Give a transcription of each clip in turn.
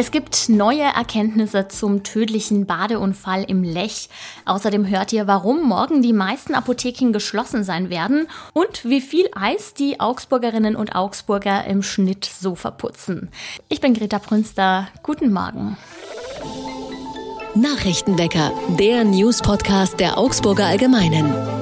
Es gibt neue Erkenntnisse zum tödlichen Badeunfall im Lech. Außerdem hört ihr, warum morgen die meisten Apotheken geschlossen sein werden und wie viel Eis die Augsburgerinnen und Augsburger im Schnitt so verputzen. Ich bin Greta Prünster. Guten Morgen. Nachrichtenwecker, der News-Podcast der Augsburger Allgemeinen.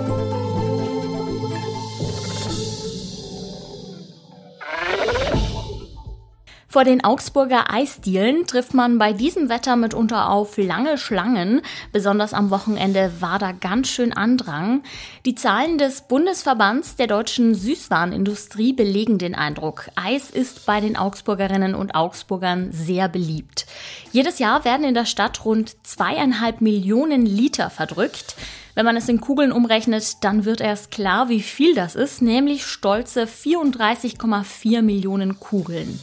Vor den Augsburger Eisdielen trifft man bei diesem Wetter mitunter auf lange Schlangen. Besonders am Wochenende war da ganz schön Andrang. Die Zahlen des Bundesverbands der deutschen Süßwarenindustrie belegen den Eindruck. Eis ist bei den Augsburgerinnen und Augsburgern sehr beliebt. Jedes Jahr werden in der Stadt rund zweieinhalb Millionen Liter verdrückt. Wenn man es in Kugeln umrechnet, dann wird erst klar, wie viel das ist, nämlich stolze 34,4 Millionen Kugeln.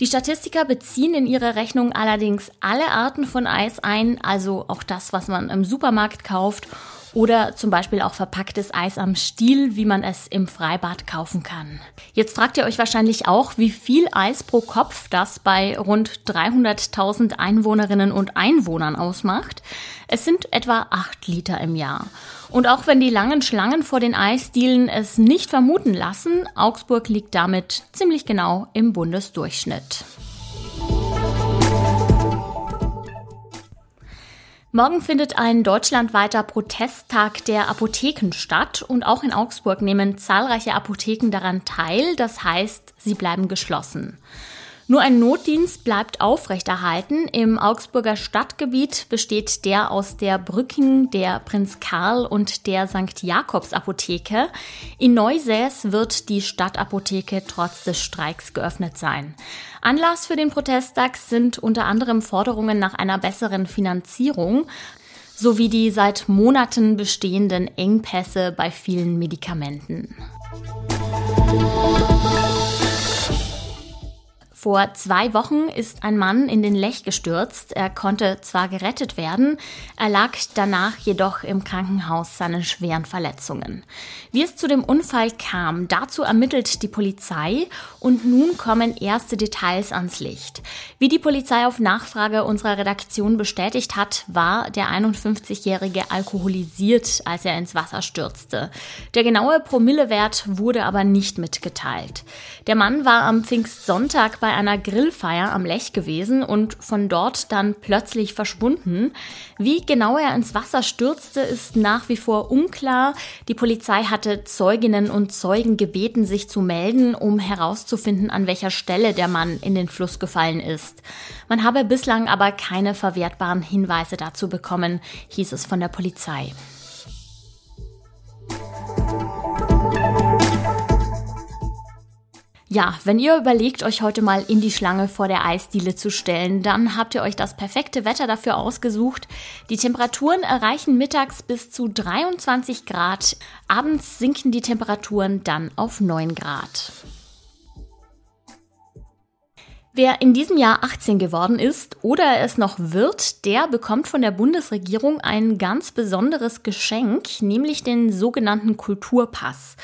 Die Statistiker beziehen in ihre Rechnung allerdings alle Arten von Eis ein, also auch das, was man im Supermarkt kauft oder zum Beispiel auch verpacktes Eis am Stiel, wie man es im Freibad kaufen kann. Jetzt fragt ihr euch wahrscheinlich auch, wie viel Eis pro Kopf das bei rund 300.000 Einwohnerinnen und Einwohnern ausmacht. Es sind etwa 8 Liter im Jahr. Und auch wenn die langen Schlangen vor den Eisdielen es nicht vermuten lassen, Augsburg liegt damit ziemlich genau im Bundesdurchschnitt. Morgen findet ein deutschlandweiter Protesttag der Apotheken statt und auch in Augsburg nehmen zahlreiche Apotheken daran teil, das heißt, sie bleiben geschlossen. Nur ein Notdienst bleibt aufrechterhalten. Im Augsburger Stadtgebiet besteht der aus der Brücken, der Prinz Karl und der St. Jakobs Apotheke. In Neusäß wird die Stadtapotheke trotz des Streiks geöffnet sein. Anlass für den Protesttag sind unter anderem Forderungen nach einer besseren Finanzierung sowie die seit Monaten bestehenden Engpässe bei vielen Medikamenten. Vor zwei Wochen ist ein Mann in den Lech gestürzt. Er konnte zwar gerettet werden, er lag danach jedoch im Krankenhaus seinen schweren Verletzungen. Wie es zu dem Unfall kam, dazu ermittelt die Polizei und nun kommen erste Details ans Licht. Wie die Polizei auf Nachfrage unserer Redaktion bestätigt hat, war der 51-Jährige alkoholisiert, als er ins Wasser stürzte. Der genaue Promillewert wurde aber nicht mitgeteilt. Der Mann war am Pfingstsonntag bei bei einer Grillfeier am Lech gewesen und von dort dann plötzlich verschwunden. Wie genau er ins Wasser stürzte, ist nach wie vor unklar. Die Polizei hatte Zeuginnen und Zeugen gebeten, sich zu melden, um herauszufinden, an welcher Stelle der Mann in den Fluss gefallen ist. Man habe bislang aber keine verwertbaren Hinweise dazu bekommen, hieß es von der Polizei. Ja, wenn ihr überlegt, euch heute mal in die Schlange vor der Eisdiele zu stellen, dann habt ihr euch das perfekte Wetter dafür ausgesucht. Die Temperaturen erreichen mittags bis zu 23 Grad. Abends sinken die Temperaturen dann auf 9 Grad. Wer in diesem Jahr 18 geworden ist oder es noch wird, der bekommt von der Bundesregierung ein ganz besonderes Geschenk, nämlich den sogenannten Kulturpass.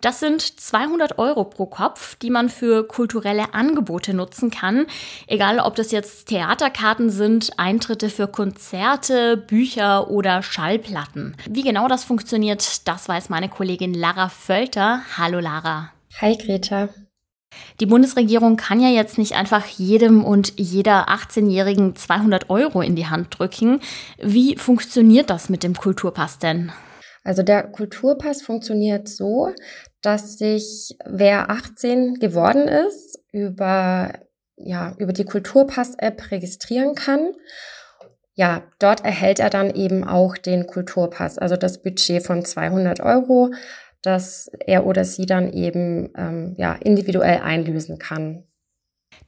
Das sind 200 Euro pro Kopf, die man für kulturelle Angebote nutzen kann. Egal, ob das jetzt Theaterkarten sind, Eintritte für Konzerte, Bücher oder Schallplatten. Wie genau das funktioniert, das weiß meine Kollegin Lara Völter. Hallo Lara. Hi Greta. Die Bundesregierung kann ja jetzt nicht einfach jedem und jeder 18-Jährigen 200 Euro in die Hand drücken. Wie funktioniert das mit dem Kulturpass denn? Also der Kulturpass funktioniert so, dass sich wer 18 geworden ist, über, ja, über die Kulturpass-App registrieren kann. Ja, dort erhält er dann eben auch den Kulturpass, also das Budget von 200 Euro, das er oder sie dann eben ähm, ja, individuell einlösen kann.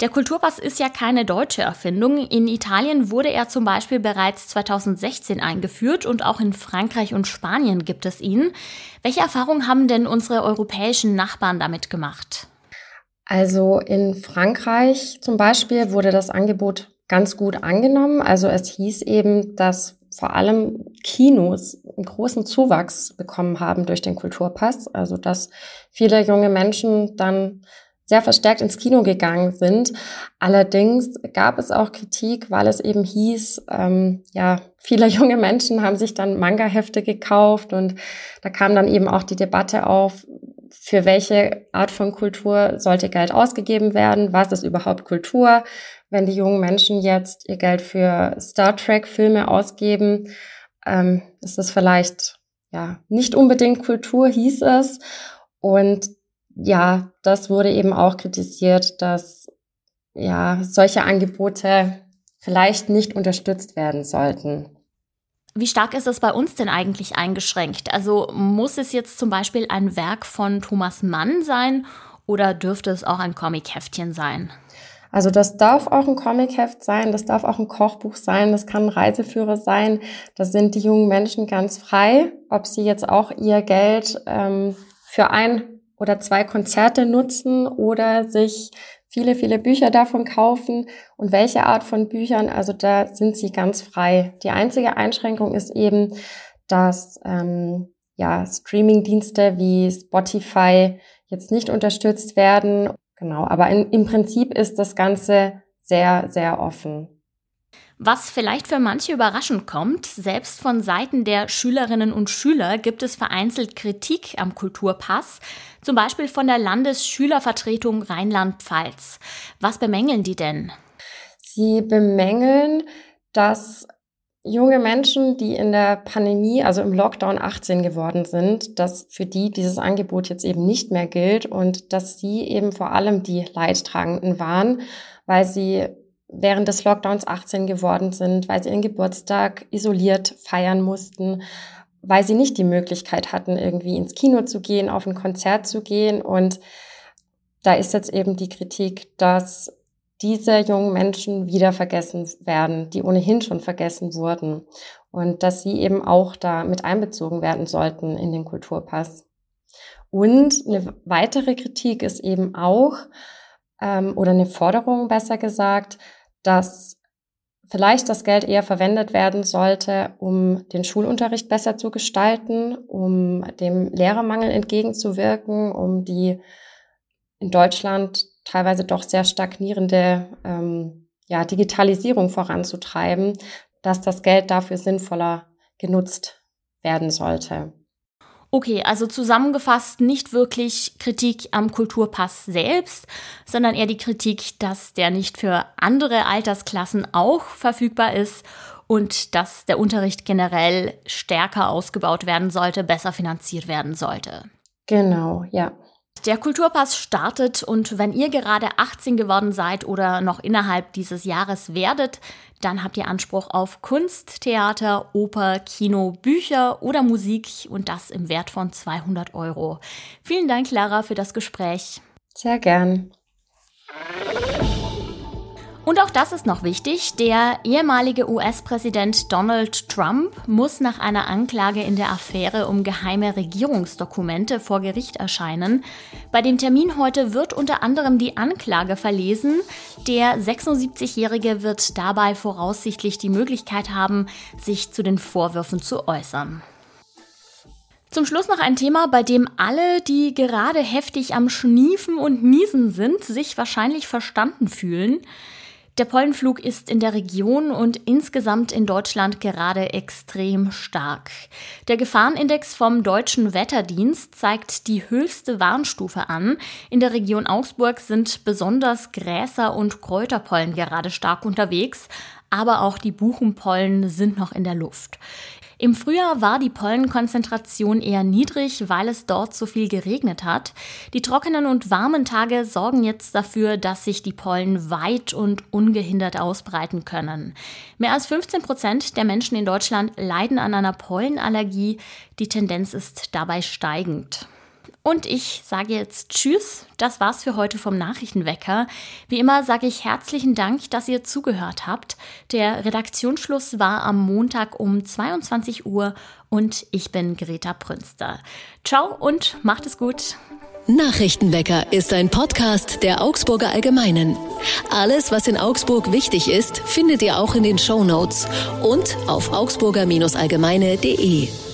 Der Kulturpass ist ja keine deutsche Erfindung. In Italien wurde er zum Beispiel bereits 2016 eingeführt und auch in Frankreich und Spanien gibt es ihn. Welche Erfahrungen haben denn unsere europäischen Nachbarn damit gemacht? Also in Frankreich zum Beispiel wurde das Angebot ganz gut angenommen. Also es hieß eben, dass vor allem Kinos einen großen Zuwachs bekommen haben durch den Kulturpass. Also dass viele junge Menschen dann sehr verstärkt ins Kino gegangen sind. Allerdings gab es auch Kritik, weil es eben hieß, ähm, ja, viele junge Menschen haben sich dann Manga-Hefte gekauft und da kam dann eben auch die Debatte auf, für welche Art von Kultur sollte Geld ausgegeben werden? Was ist überhaupt Kultur? Wenn die jungen Menschen jetzt ihr Geld für Star Trek-Filme ausgeben, ähm, ist das vielleicht ja nicht unbedingt Kultur, hieß es. Und ja, das wurde eben auch kritisiert, dass ja solche Angebote vielleicht nicht unterstützt werden sollten. Wie stark ist es bei uns denn eigentlich eingeschränkt? Also muss es jetzt zum Beispiel ein Werk von Thomas Mann sein oder dürfte es auch ein Comicheftchen sein? Also das darf auch ein Comicheft sein, das darf auch ein Kochbuch sein, das kann ein Reiseführer sein. Da sind die jungen Menschen ganz frei, ob sie jetzt auch ihr Geld ähm, für ein oder zwei Konzerte nutzen oder sich viele, viele Bücher davon kaufen und welche Art von Büchern. Also da sind sie ganz frei. Die einzige Einschränkung ist eben, dass ähm, ja, Streaming-Dienste wie Spotify jetzt nicht unterstützt werden. Genau, aber in, im Prinzip ist das Ganze sehr, sehr offen. Was vielleicht für manche überraschend kommt, selbst von Seiten der Schülerinnen und Schüler gibt es vereinzelt Kritik am Kulturpass, zum Beispiel von der Landesschülervertretung Rheinland-Pfalz. Was bemängeln die denn? Sie bemängeln, dass junge Menschen, die in der Pandemie, also im Lockdown 18 geworden sind, dass für die dieses Angebot jetzt eben nicht mehr gilt und dass sie eben vor allem die Leidtragenden waren, weil sie während des Lockdowns 18 geworden sind, weil sie ihren Geburtstag isoliert feiern mussten, weil sie nicht die Möglichkeit hatten, irgendwie ins Kino zu gehen, auf ein Konzert zu gehen. Und da ist jetzt eben die Kritik, dass diese jungen Menschen wieder vergessen werden, die ohnehin schon vergessen wurden. Und dass sie eben auch da mit einbezogen werden sollten in den Kulturpass. Und eine weitere Kritik ist eben auch, ähm, oder eine Forderung besser gesagt, dass vielleicht das Geld eher verwendet werden sollte, um den Schulunterricht besser zu gestalten, um dem Lehrermangel entgegenzuwirken, um die in Deutschland teilweise doch sehr stagnierende ähm, ja, Digitalisierung voranzutreiben, dass das Geld dafür sinnvoller genutzt werden sollte. Okay, also zusammengefasst nicht wirklich Kritik am Kulturpass selbst, sondern eher die Kritik, dass der nicht für andere Altersklassen auch verfügbar ist und dass der Unterricht generell stärker ausgebaut werden sollte, besser finanziert werden sollte. Genau, ja. Der Kulturpass startet und wenn ihr gerade 18 geworden seid oder noch innerhalb dieses Jahres werdet, dann habt ihr Anspruch auf Kunst, Theater, Oper, Kino, Bücher oder Musik und das im Wert von 200 Euro. Vielen Dank, Clara, für das Gespräch. Sehr gern. Und auch das ist noch wichtig. Der ehemalige US-Präsident Donald Trump muss nach einer Anklage in der Affäre um geheime Regierungsdokumente vor Gericht erscheinen. Bei dem Termin heute wird unter anderem die Anklage verlesen. Der 76-Jährige wird dabei voraussichtlich die Möglichkeit haben, sich zu den Vorwürfen zu äußern. Zum Schluss noch ein Thema, bei dem alle, die gerade heftig am Schniefen und Niesen sind, sich wahrscheinlich verstanden fühlen. Der Pollenflug ist in der Region und insgesamt in Deutschland gerade extrem stark. Der Gefahrenindex vom Deutschen Wetterdienst zeigt die höchste Warnstufe an. In der Region Augsburg sind besonders Gräser und Kräuterpollen gerade stark unterwegs, aber auch die Buchenpollen sind noch in der Luft. Im Frühjahr war die Pollenkonzentration eher niedrig, weil es dort so viel geregnet hat. Die trockenen und warmen Tage sorgen jetzt dafür, dass sich die Pollen weit und ungehindert ausbreiten können. Mehr als 15 Prozent der Menschen in Deutschland leiden an einer Pollenallergie. Die Tendenz ist dabei steigend. Und ich sage jetzt Tschüss. Das war's für heute vom Nachrichtenwecker. Wie immer sage ich herzlichen Dank, dass ihr zugehört habt. Der Redaktionsschluss war am Montag um 22 Uhr und ich bin Greta Prünster. Ciao und macht es gut. Nachrichtenwecker ist ein Podcast der Augsburger Allgemeinen. Alles, was in Augsburg wichtig ist, findet ihr auch in den Show Notes und auf augsburger-allgemeine.de.